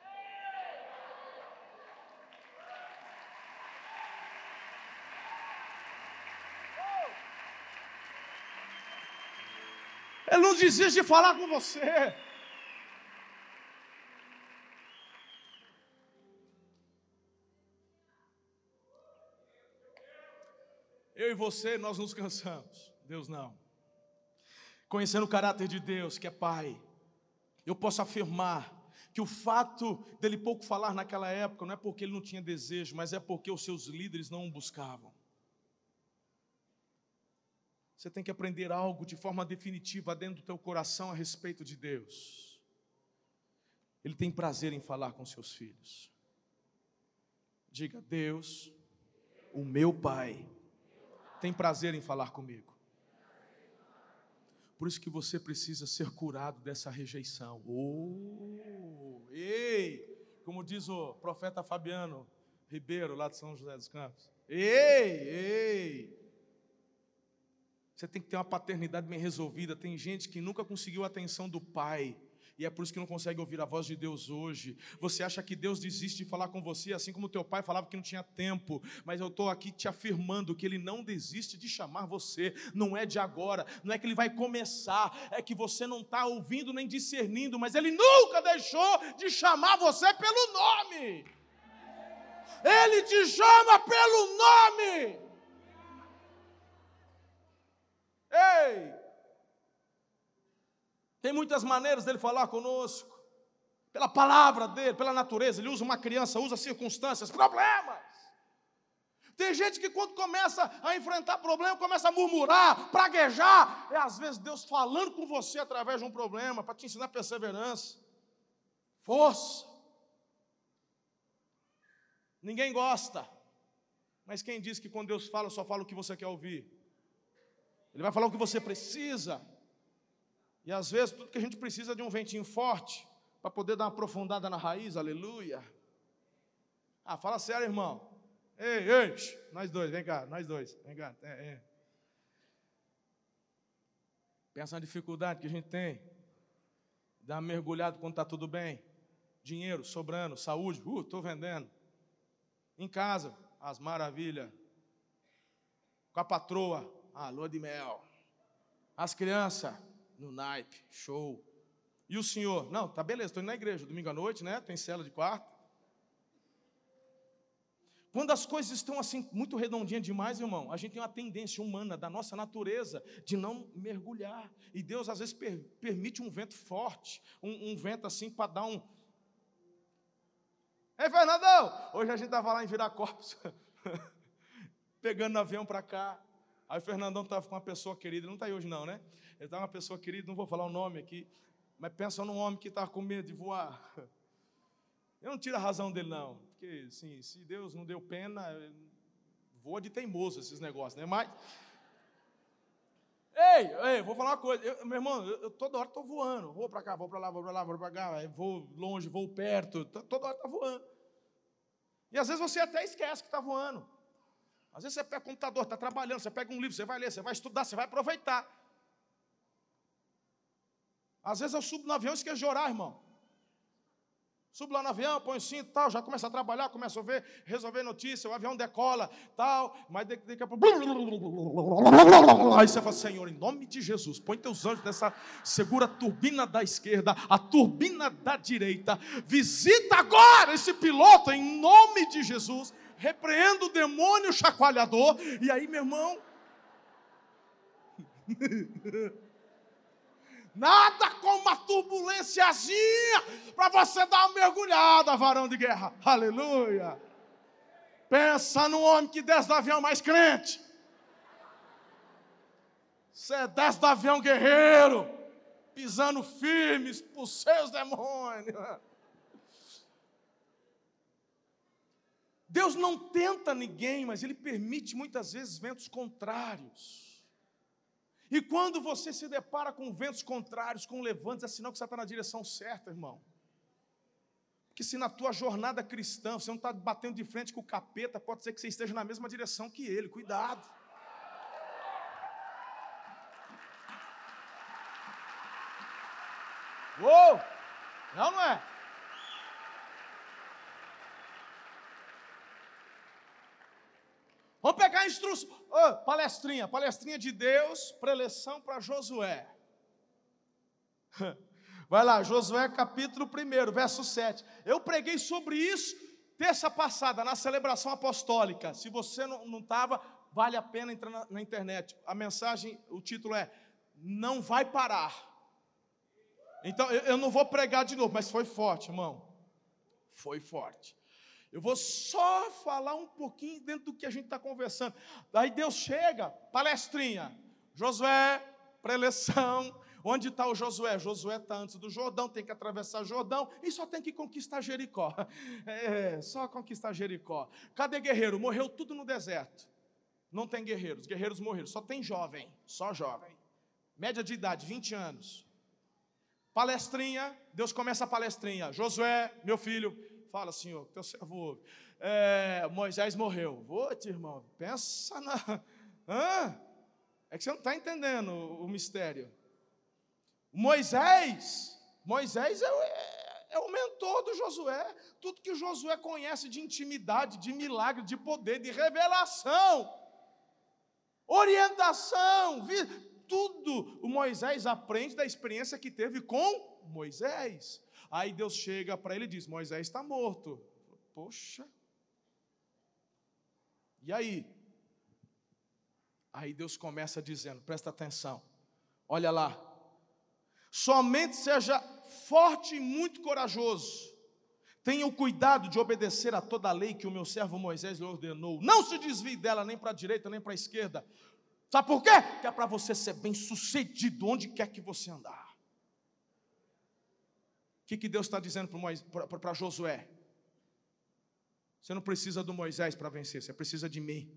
Ele não desiste de falar com você. Eu e você, nós nos cansamos. Deus não conhecendo o caráter de Deus, que é Pai, eu posso afirmar que o fato dele pouco falar naquela época não é porque ele não tinha desejo, mas é porque os seus líderes não o buscavam. Você tem que aprender algo de forma definitiva dentro do teu coração a respeito de Deus. Ele tem prazer em falar com seus filhos. Diga, Deus, o meu Pai, tem prazer em falar comigo. Por isso que você precisa ser curado dessa rejeição. Oh, ei, como diz o profeta Fabiano Ribeiro, lá de São José dos Campos. Ei, ei! Você tem que ter uma paternidade bem resolvida. Tem gente que nunca conseguiu a atenção do pai. E é por isso que não consegue ouvir a voz de Deus hoje. Você acha que Deus desiste de falar com você, assim como teu pai falava que não tinha tempo. Mas eu estou aqui te afirmando que Ele não desiste de chamar você. Não é de agora, não é que Ele vai começar, é que você não está ouvindo nem discernindo, mas Ele nunca deixou de chamar você pelo nome. Ele te chama pelo nome. Ei! Tem muitas maneiras dele falar conosco. Pela palavra dele, pela natureza. Ele usa uma criança, usa circunstâncias, problemas. Tem gente que quando começa a enfrentar problema, começa a murmurar, praguejar. É às vezes Deus falando com você através de um problema para te ensinar perseverança, força. Ninguém gosta. Mas quem diz que quando Deus fala, só fala o que você quer ouvir? Ele vai falar o que você precisa. E às vezes tudo que a gente precisa é de um ventinho forte para poder dar uma aprofundada na raiz, aleluia. Ah, fala sério, irmão. Ei, ei, nós dois, vem cá, nós dois, vem cá. É, é. Pensa na dificuldade que a gente tem. Dá uma mergulhada quando está tudo bem. Dinheiro sobrando, saúde, uh, estou vendendo. Em casa, as maravilhas. Com a patroa, a lua de mel. As crianças, no naipe, show. E o senhor? Não, tá beleza, estou indo na igreja, domingo à noite, né? Tem cela de quarto. Quando as coisas estão assim, muito redondinhas demais, irmão, a gente tem uma tendência humana, da nossa natureza, de não mergulhar. E Deus, às vezes, per permite um vento forte, um, um vento assim, para dar um. Ei, Fernandão! Hoje a gente estava lá em Viracopos, [laughs] pegando avião para cá. Aí o Fernandão estava com uma pessoa querida, não está aí hoje não, né? Ele estava uma pessoa querida, não vou falar o nome aqui, mas pensa num homem que estava com medo de voar. Eu não tiro a razão dele, não. Porque, assim, se Deus não deu pena, voa de teimoso esses negócios, né? Mas. Ei, ei, vou falar uma coisa. Eu, meu irmão, eu, eu toda hora estou voando. Vou para cá, vou para lá, vou para lá, vou para cá. Vou longe, vou perto. Toda hora está voando. E às vezes você até esquece que está voando. Às vezes você pega o computador, está trabalhando, você pega um livro, você vai ler, você vai estudar, você vai aproveitar. Às vezes eu subo no avião e esqueço de orar, irmão. Subo lá no avião, põe o cinto tal, já começa a trabalhar, começa a ver, resolver notícia, o avião decola, tal, mas daqui a pouco. [laughs] Aí você fala, Senhor, em nome de Jesus, põe teus anjos nessa, segura a turbina da esquerda, a turbina da direita, visita agora esse piloto em nome de Jesus, repreenda o demônio chacoalhador, e aí, meu irmão. [laughs] Nada como uma turbulênciazinha para você dar uma mergulhada, varão de guerra. Aleluia. Pensa no homem que desce do avião mais crente. Você desce do avião guerreiro, pisando firmes por seus demônios. Deus não tenta ninguém, mas Ele permite muitas vezes ventos contrários. E quando você se depara com ventos contrários, com levantes, é sinal que você está na direção certa, irmão. Porque se na tua jornada cristã você não está batendo de frente com o capeta, pode ser que você esteja na mesma direção que ele. Cuidado. Uou! Não, não é? Vamos pegar instrução. Oh, palestrinha, palestrinha de Deus, preleção para Josué. [laughs] Vai lá, Josué capítulo 1, verso 7. Eu preguei sobre isso terça passada, na celebração apostólica. Se você não estava, vale a pena entrar na, na internet. A mensagem, o título é Não vai parar. Então, eu, eu não vou pregar de novo, mas foi forte, irmão. Foi forte. Eu vou só falar um pouquinho dentro do que a gente está conversando. Daí Deus chega, palestrinha. Josué, preleção. Onde está o Josué? Josué está antes do Jordão, tem que atravessar o Jordão e só tem que conquistar Jericó. [laughs] É, só conquistar Jericó. Cadê guerreiro? Morreu tudo no deserto. Não tem guerreiros, guerreiros morreram. Só tem jovem, só jovem. Média de idade, 20 anos. Palestrinha, Deus começa a palestrinha. Josué, meu filho, Fala, Senhor, teu servo ouve. É, Moisés morreu. Vou, irmão, pensa na. Hã? É que você não está entendendo o, o mistério. Moisés, Moisés é, é, é, o mentor do Josué. Tudo que Josué conhece de intimidade, de milagre, de poder, de revelação, orientação, tudo o Moisés aprende da experiência que teve com Moisés. Aí Deus chega para ele e diz: Moisés está morto. Poxa. E aí? Aí Deus começa dizendo: presta atenção, olha lá. Somente seja forte e muito corajoso. Tenha o cuidado de obedecer a toda a lei que o meu servo Moisés lhe ordenou. Não se desvie dela nem para a direita nem para a esquerda. Sabe por quê? Que é para você ser bem sucedido onde quer que você andar. O que, que Deus está dizendo para Josué? Você não precisa do Moisés para vencer, você precisa de mim.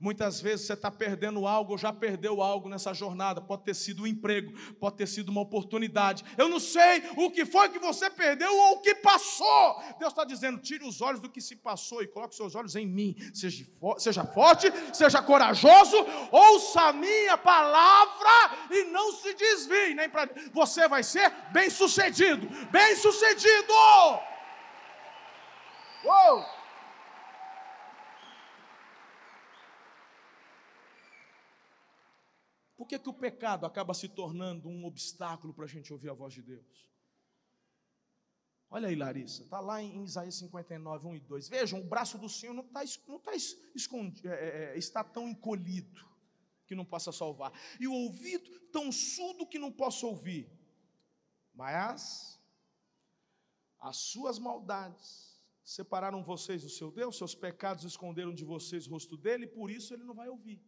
Muitas vezes você está perdendo algo, ou já perdeu algo nessa jornada. Pode ter sido um emprego, pode ter sido uma oportunidade. Eu não sei o que foi que você perdeu ou o que passou. Deus está dizendo: tire os olhos do que se passou e coloque seus olhos em mim. Seja, seja forte, seja corajoso, ouça a minha palavra e não se desvie. Nem pra... Você vai ser bem sucedido. Bem sucedido! Uou! Que, que o pecado acaba se tornando um obstáculo para a gente ouvir a voz de Deus? Olha aí, Larissa, está lá em Isaías 59, 1 e 2. Vejam, o braço do Senhor não está não tá escondido, é, é, é, está tão encolhido que não possa salvar, e o ouvido tão surdo que não possa ouvir. Mas as suas maldades separaram vocês do seu Deus, seus pecados esconderam de vocês o rosto dele, e por isso ele não vai ouvir.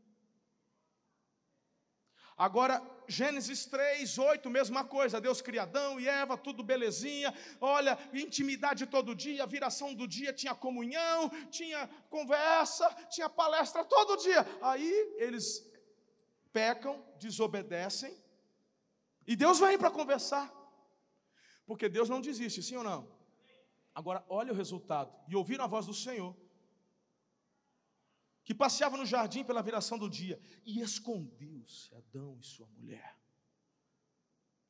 Agora, Gênesis 3, 8, mesma coisa, Deus cria Adão e Eva, tudo belezinha, olha, intimidade todo dia, viração do dia, tinha comunhão, tinha conversa, tinha palestra todo dia. Aí eles pecam, desobedecem, e Deus vem para conversar, porque Deus não desiste, sim ou não? Agora, olha o resultado, e ouviram a voz do Senhor, que passeava no jardim pela viração do dia, e escondeu-se Adão e sua mulher.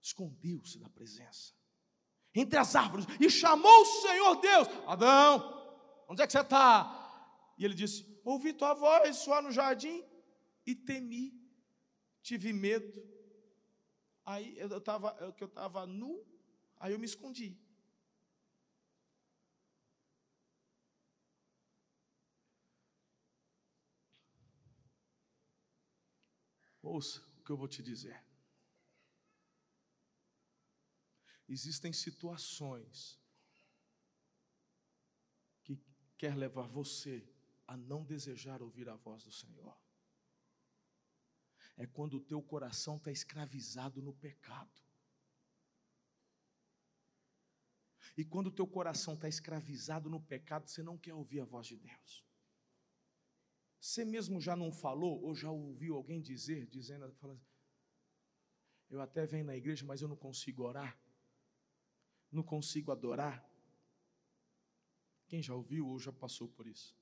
Escondeu-se da presença, entre as árvores, e chamou o Senhor Deus: Adão, onde é que você está? E ele disse: Ouvi tua voz só no jardim e temi, tive medo. Aí eu estava, eu estava nu, aí eu me escondi. Ouça o que eu vou te dizer. Existem situações que quer levar você a não desejar ouvir a voz do Senhor. É quando o teu coração está escravizado no pecado. E quando o teu coração está escravizado no pecado, você não quer ouvir a voz de Deus. Você mesmo já não falou ou já ouviu alguém dizer, dizendo, falando, eu até venho na igreja, mas eu não consigo orar, não consigo adorar. Quem já ouviu ou já passou por isso?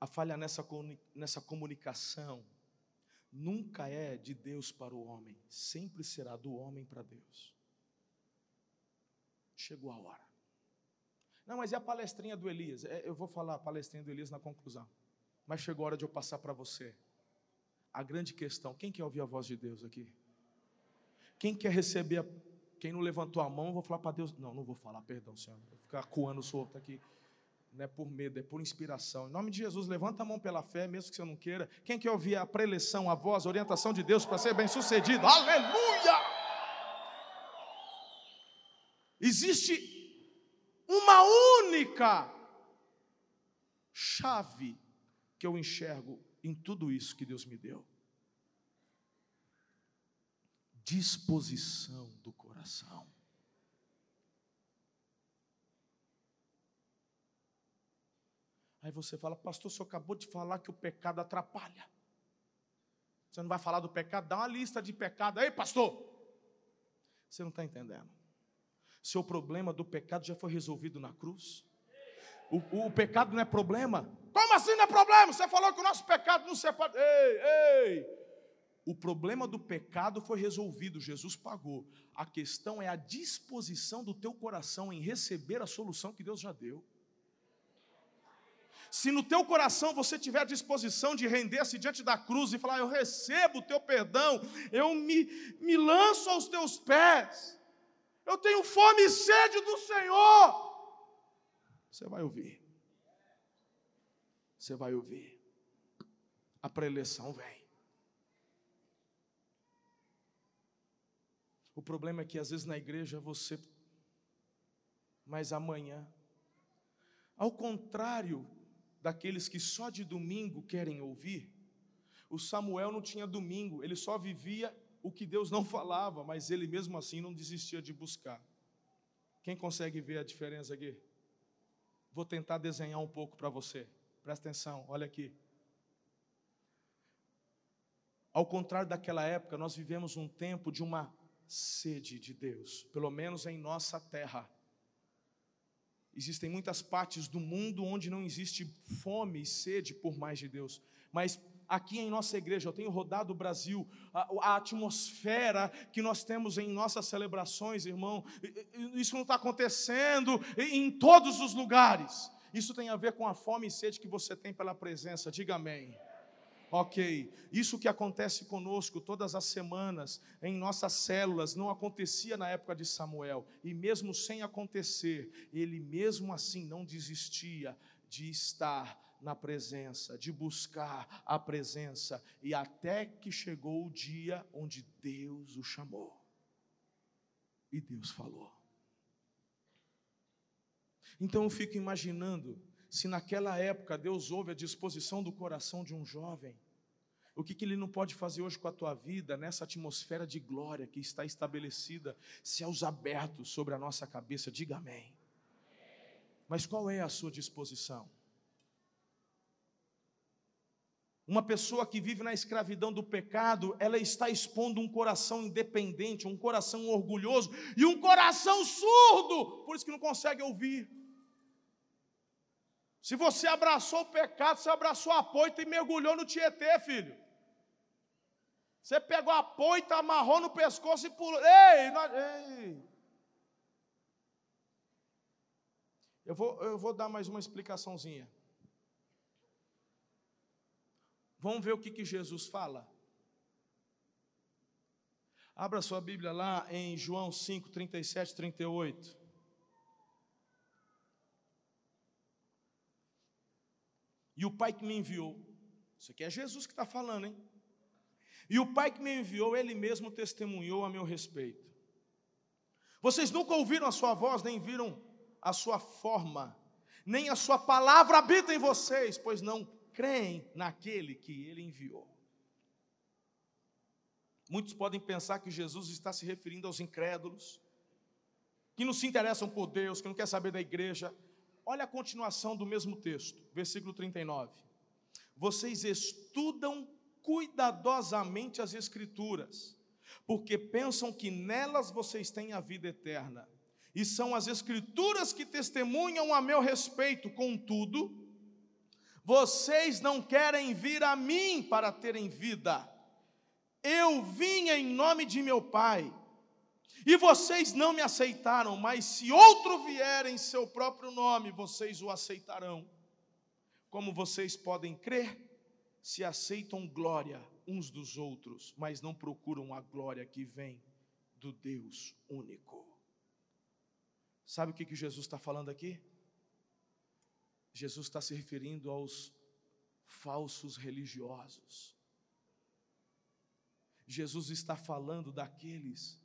A falha nessa, nessa comunicação nunca é de Deus para o homem, sempre será do homem para Deus chegou a hora. Não, mas é a palestrinha do Elias. É, eu vou falar a palestrinha do Elias na conclusão. Mas chegou a hora de eu passar para você. A grande questão: quem quer ouvir a voz de Deus aqui? Quem quer receber? A... Quem não levantou a mão, eu vou falar para Deus. Não, não vou falar, perdão, Senhor. Vou ficar coando solto aqui. Não é por medo, é por inspiração. Em nome de Jesus, levanta a mão pela fé, mesmo que você não queira. Quem quer ouvir a preleção, a voz, a orientação de Deus para ser bem sucedido? Aleluia! Existe uma única chave que eu enxergo em tudo isso que Deus me deu: disposição do coração. Aí você fala, pastor, você acabou de falar que o pecado atrapalha. Você não vai falar do pecado? Dá uma lista de pecado aí, pastor. Você não está entendendo. Seu problema do pecado já foi resolvido na cruz. O, o, pecado não é problema. Como assim não é problema? Você falou que o nosso pecado não separa. Ei, ei! O problema do pecado foi resolvido, Jesus pagou. A questão é a disposição do teu coração em receber a solução que Deus já deu. Se no teu coração você tiver a disposição de render-se diante da cruz e falar, eu recebo o teu perdão, eu me, me lanço aos teus pés, eu tenho fome e sede do Senhor, você vai ouvir. Você vai ouvir. A preleção vem. O problema é que às vezes na igreja você, mas amanhã, ao contrário daqueles que só de domingo querem ouvir, o Samuel não tinha domingo, ele só vivia o que Deus não [laughs] falava, mas ele mesmo assim não desistia de buscar. Quem consegue ver a diferença aqui? Vou tentar desenhar um pouco para você. Presta atenção, olha aqui. Ao contrário daquela época, nós vivemos um tempo de uma sede de Deus, pelo menos em nossa terra. Existem muitas partes do mundo onde não existe fome e sede por mais de Deus, mas aqui em nossa igreja, eu tenho rodado o Brasil, a, a, atmosfera que nós temos em nossas celebrações, irmão, isso não está acontecendo em todos os lugares. Isso tem a ver com a fome e sede que você tem pela presença, diga amém. Ok, isso que acontece conosco todas as semanas em nossas células não acontecia na época de Samuel, e mesmo sem acontecer, ele mesmo assim não desistia de estar na presença, de buscar a presença, e até que chegou o dia onde Deus o chamou. E Deus falou. Então eu fico imaginando se naquela época Deus ouve a disposição do coração de um jovem, o que, que ele não pode fazer hoje com a tua vida, nessa atmosfera de glória que está estabelecida, céus abertos sobre a nossa cabeça, diga amém. Mas qual é a sua disposição? Uma pessoa que vive na escravidão do pecado, ela está expondo um coração independente, um coração orgulhoso e um coração surdo, por isso que não consegue ouvir. Se você abraçou o pecado, você abraçou a poita e mergulhou no Tietê, filho. Você pegou a poita, amarrou no pescoço e pulou. Ei, nós, ei. Eu vou, eu vou dar mais uma explicaçãozinha. Vamos ver o que, que Jesus fala. Abra sua Bíblia lá em João 5, 37, 38. E o Pai que me enviou, isso aqui é Jesus que está falando, hein? E o Pai que me enviou, Ele mesmo testemunhou a meu respeito. Vocês nunca ouviram a sua voz, nem viram a sua forma, nem a sua palavra habita em vocês, pois não creem naquele que Ele enviou. Muitos podem pensar que Jesus está se referindo aos incrédulos, que não se interessam por Deus, que não quer saber da igreja. Olha a continuação do mesmo texto, versículo 39. Vocês estudam cuidadosamente as Escrituras, porque pensam que nelas vocês têm a vida eterna. E são as Escrituras que testemunham a meu respeito, contudo, vocês não querem vir a mim para terem vida. Eu vim em nome de meu Pai e vocês não me aceitaram, mas se outro vier em seu próprio nome, vocês o aceitarão. Como vocês podem crer, se aceitam glória uns dos outros, mas não procuram a glória que vem do Deus único. Sabe o que, Jesus está falando aqui? Jesus está se referindo aos falsos religiosos. Jesus está falando daqueles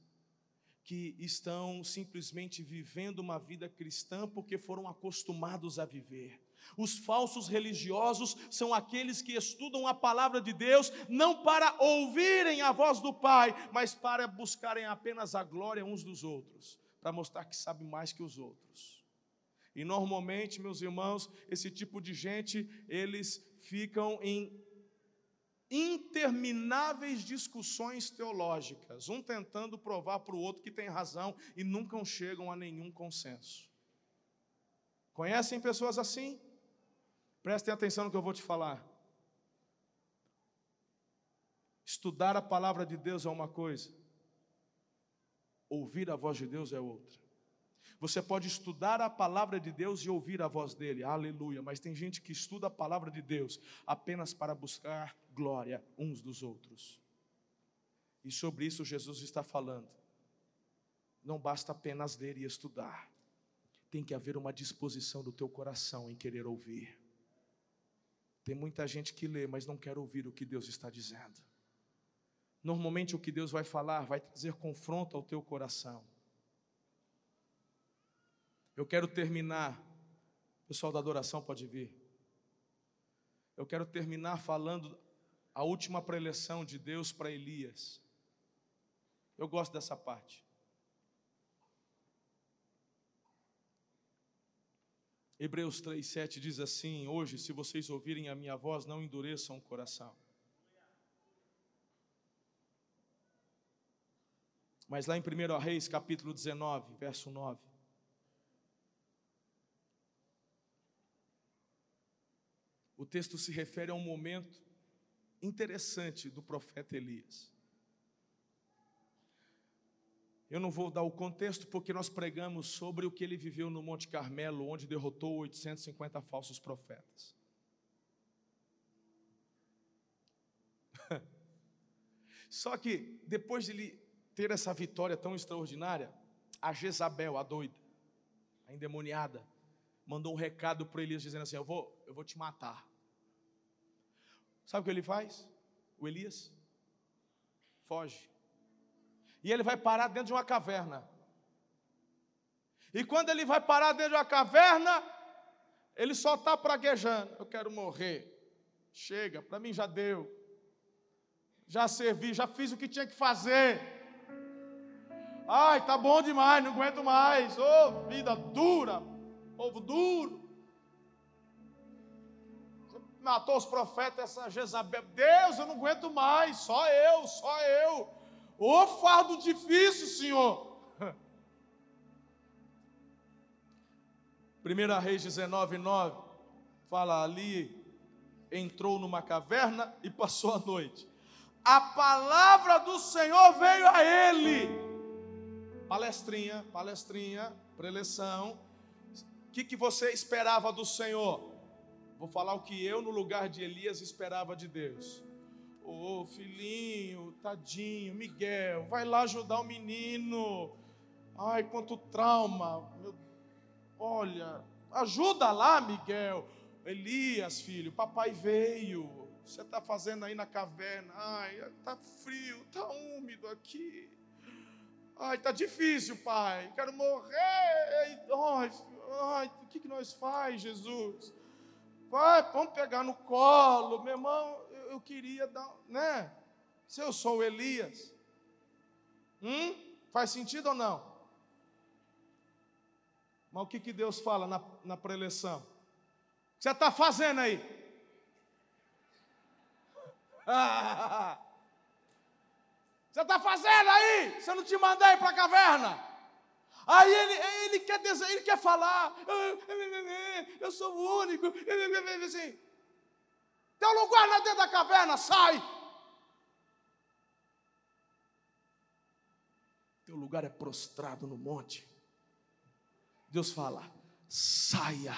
que estão simplesmente vivendo uma vida cristã porque foram acostumados a viver. Os falsos religiosos são aqueles que estudam a palavra de Deus não para ouvirem a voz do Pai, mas para buscarem apenas a glória uns dos outros, para mostrar que sabe mais que os outros. E normalmente, meus irmãos, esse tipo de gente, eles ficam em intermináveis discussões teológicas, um tentando provar para o outro que tem razão e nunca chegam a nenhum consenso. Conhecem pessoas assim? Prestem atenção no que eu vou te falar. Estudar a palavra de Deus é uma coisa, ouvir a voz de Deus é outra. Você pode estudar a palavra de Deus e ouvir a voz dele, aleluia, mas tem gente que estuda a palavra de Deus apenas para buscar glória uns dos outros. E sobre isso Jesus está falando. Não basta apenas ler e estudar, tem que haver uma disposição do teu coração em querer ouvir. Tem muita gente que lê, mas não quer ouvir o que Deus está dizendo. Normalmente o que Deus vai falar vai trazer confronto ao teu coração. Eu quero terminar, o pessoal da adoração pode vir. Eu quero terminar falando a última preleção de Deus para Elias. Eu gosto dessa parte. Hebreus 3,7 diz assim: Hoje, se vocês ouvirem a minha voz, não endureçam o coração. Mas lá em 1 Reis, capítulo 19, verso 9. Texto se refere a um momento interessante do profeta Elias. Eu não vou dar o contexto porque nós pregamos sobre o que ele viveu no Monte Carmelo, onde derrotou 850 falsos profetas. [laughs] Só que depois de ele ter essa vitória tão extraordinária, a Jezabel, a doida, a endemoniada, mandou um recado para Elias dizendo assim: Eu vou, eu vou te matar. Sabe o que ele faz? O Elias foge. E ele vai parar dentro de uma caverna. E quando ele vai parar dentro de uma caverna, ele só está praguejando. Eu quero morrer. Chega, para mim já deu. Já servi, já fiz o que tinha que fazer. Ai, tá bom demais, não aguento mais. Ô, oh, vida dura, povo duro. Matou os profetas, essa Jezabel. Deus, eu não aguento mais, só eu, só eu. Ô fardo difícil, Senhor. [laughs] 1 Reis 19, 9 fala ali, entrou numa caverna e passou a noite. A palavra do Senhor veio a ele. Palestrinha, palestrinha, preleção. O que, que você esperava do Senhor? Vou falar o que eu, no lugar de Elias, esperava de Deus. Ô oh, filhinho, tadinho, Miguel, vai lá ajudar o menino. Ai, quanto trauma. Meu... Olha, ajuda lá, Miguel. Elias, filho, papai veio. Você está fazendo aí na caverna? Ai, está frio, está úmido aqui. Ai, está difícil, pai. Quero morrer. Ai, ai, o que, que nós faz, Jesus? Vai, vamos pegar no colo, meu irmão eu queria dar, né? Se eu sou Elias, hum? Faz sentido ou não? Mas o que, que Deus fala na, na preleção? O que você está fazendo aí? [laughs] você está fazendo aí? Você não te mandei para a caverna? Aí ele, ele, quer dizer, ele quer falar, eu sou o único, assim, teu lugar lá dentro da caverna, sai. Teu lugar é prostrado no monte. Deus fala: saia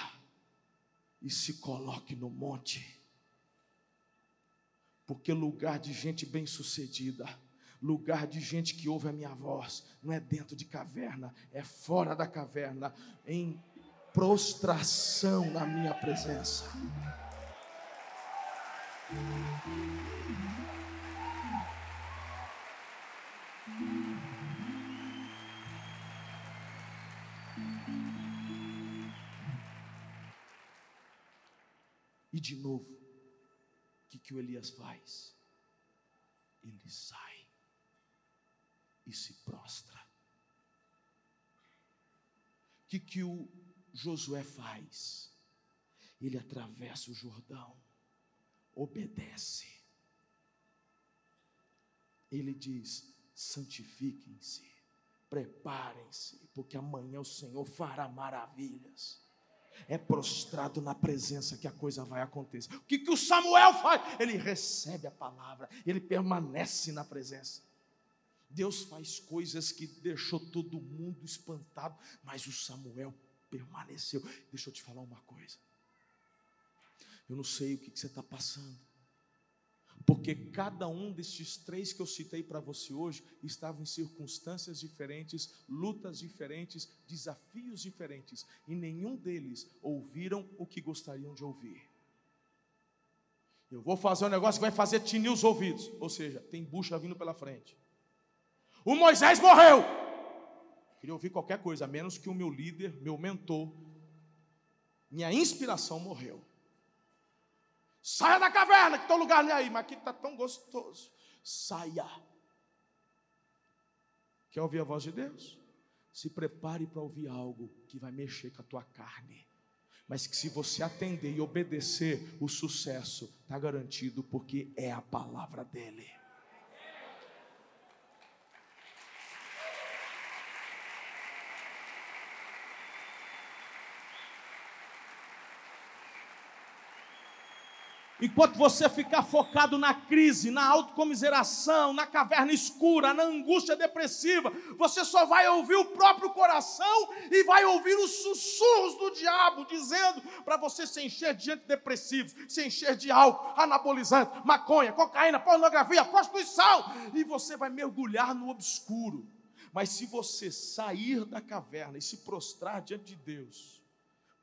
e se coloque no monte. Porque lugar de gente bem-sucedida, lugar de gente que ouve a minha voz, não é dentro de caverna, é fora da caverna, em prostração na minha presença. E de novo, o que, que o Elias faz? Ele sai e se prostra. O que, que o Josué faz? Ele atravessa o Jordão obedece. ele diz: santifiquem-se, preparem-se, porque amanhã o Senhor fará maravilhas. É prostrado na presença que a coisa vai acontecer. O que, que o Samuel faz? Ele recebe a palavra, ele permanece na presença. Deus faz coisas que deixou todo mundo espantado, mas o Samuel permaneceu. Deixa eu te falar uma coisa. Eu não sei o que, você está passando. Porque cada um destes três que eu citei para você hoje estavam em circunstâncias diferentes, lutas diferentes, desafios diferentes, e nenhum deles ouviram o que gostariam de ouvir. Eu vou fazer um negócio que vai fazer tinir os ouvidos, ou seja, tem bucha vindo pela frente. O Moisés morreu. Queria ouvir qualquer coisa, menos que o meu líder, meu mentor, minha inspiração morreu. Saia da caverna, que teu lugar nem aí, mas aqui está tão gostoso. Saia. Quer ouvir a voz de Deus? Se prepare para ouvir algo que vai mexer com a tua carne. Mas que se você atender e obedecer, o sucesso está garantido, porque é a palavra dele. Enquanto você ficar focado na crise, na autocomiseração, na caverna escura, na angústia depressiva, você só vai ouvir o próprio coração e vai ouvir os sussurros do diabo dizendo para você se encher de antidepressivos, se encher de álcool, anabolizante, maconha, cocaína, pornografia, prostituição, e você vai mergulhar no obscuro. Mas se você sair da caverna e se prostrar diante de Deus,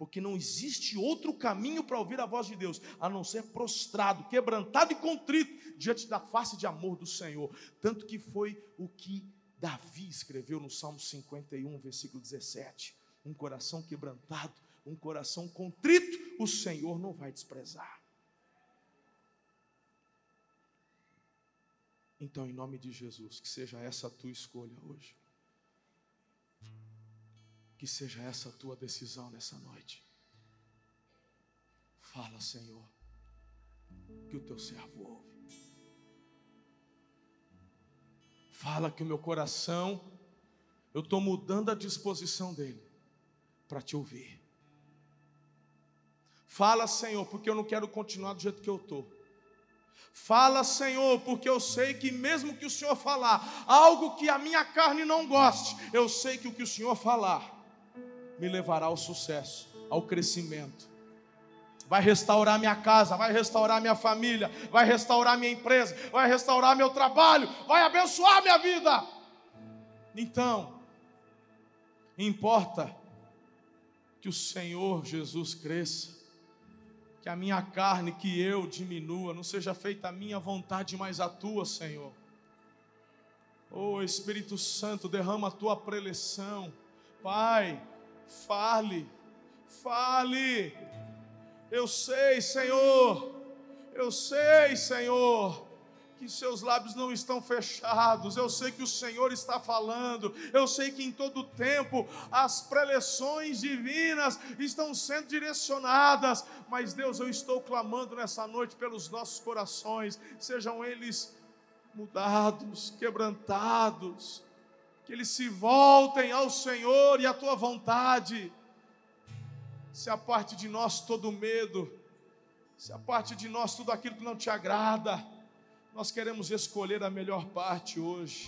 porque não existe outro caminho para ouvir a voz de Deus, a não ser prostrado, quebrantado e contrito diante da face de amor do Senhor. Tanto que foi o que Davi escreveu no Salmo 51, versículo 17: Um coração quebrantado, um coração contrito, o Senhor não vai desprezar. Então, em nome de Jesus, que seja essa a tua escolha hoje. Que seja essa a tua decisão nessa noite. Fala, Senhor, que o teu servo ouve. Fala que o meu coração, eu estou mudando a disposição dele para te ouvir. Fala, Senhor, porque eu não quero continuar do jeito que eu estou. Fala, Senhor, porque eu sei que mesmo que o Senhor falar algo que a minha carne não goste, eu sei que o que o Senhor falar me levará ao sucesso, ao crescimento. Vai restaurar minha casa, vai restaurar minha família, vai restaurar minha empresa, vai restaurar meu trabalho, vai abençoar minha vida. Então, importa que o Senhor Jesus cresça, que a minha carne, que eu diminua, não seja feita a minha vontade, mas a tua, Senhor. Oh Espírito Santo, derrama a tua preleção, Pai Fale, fale. Eu sei, Senhor, eu sei, Senhor, que seus lábios não estão fechados, eu sei que o Senhor está falando, eu sei que em todo tempo as preleções divinas estão sendo direcionadas, mas Deus, eu estou clamando nessa noite pelos nossos corações, sejam eles mudados, quebrantados, que eles se voltem ao Senhor e à tua vontade. Se a parte de nós todo medo, se a parte de nós tudo aquilo que não te agrada, nós queremos escolher a melhor parte hoje.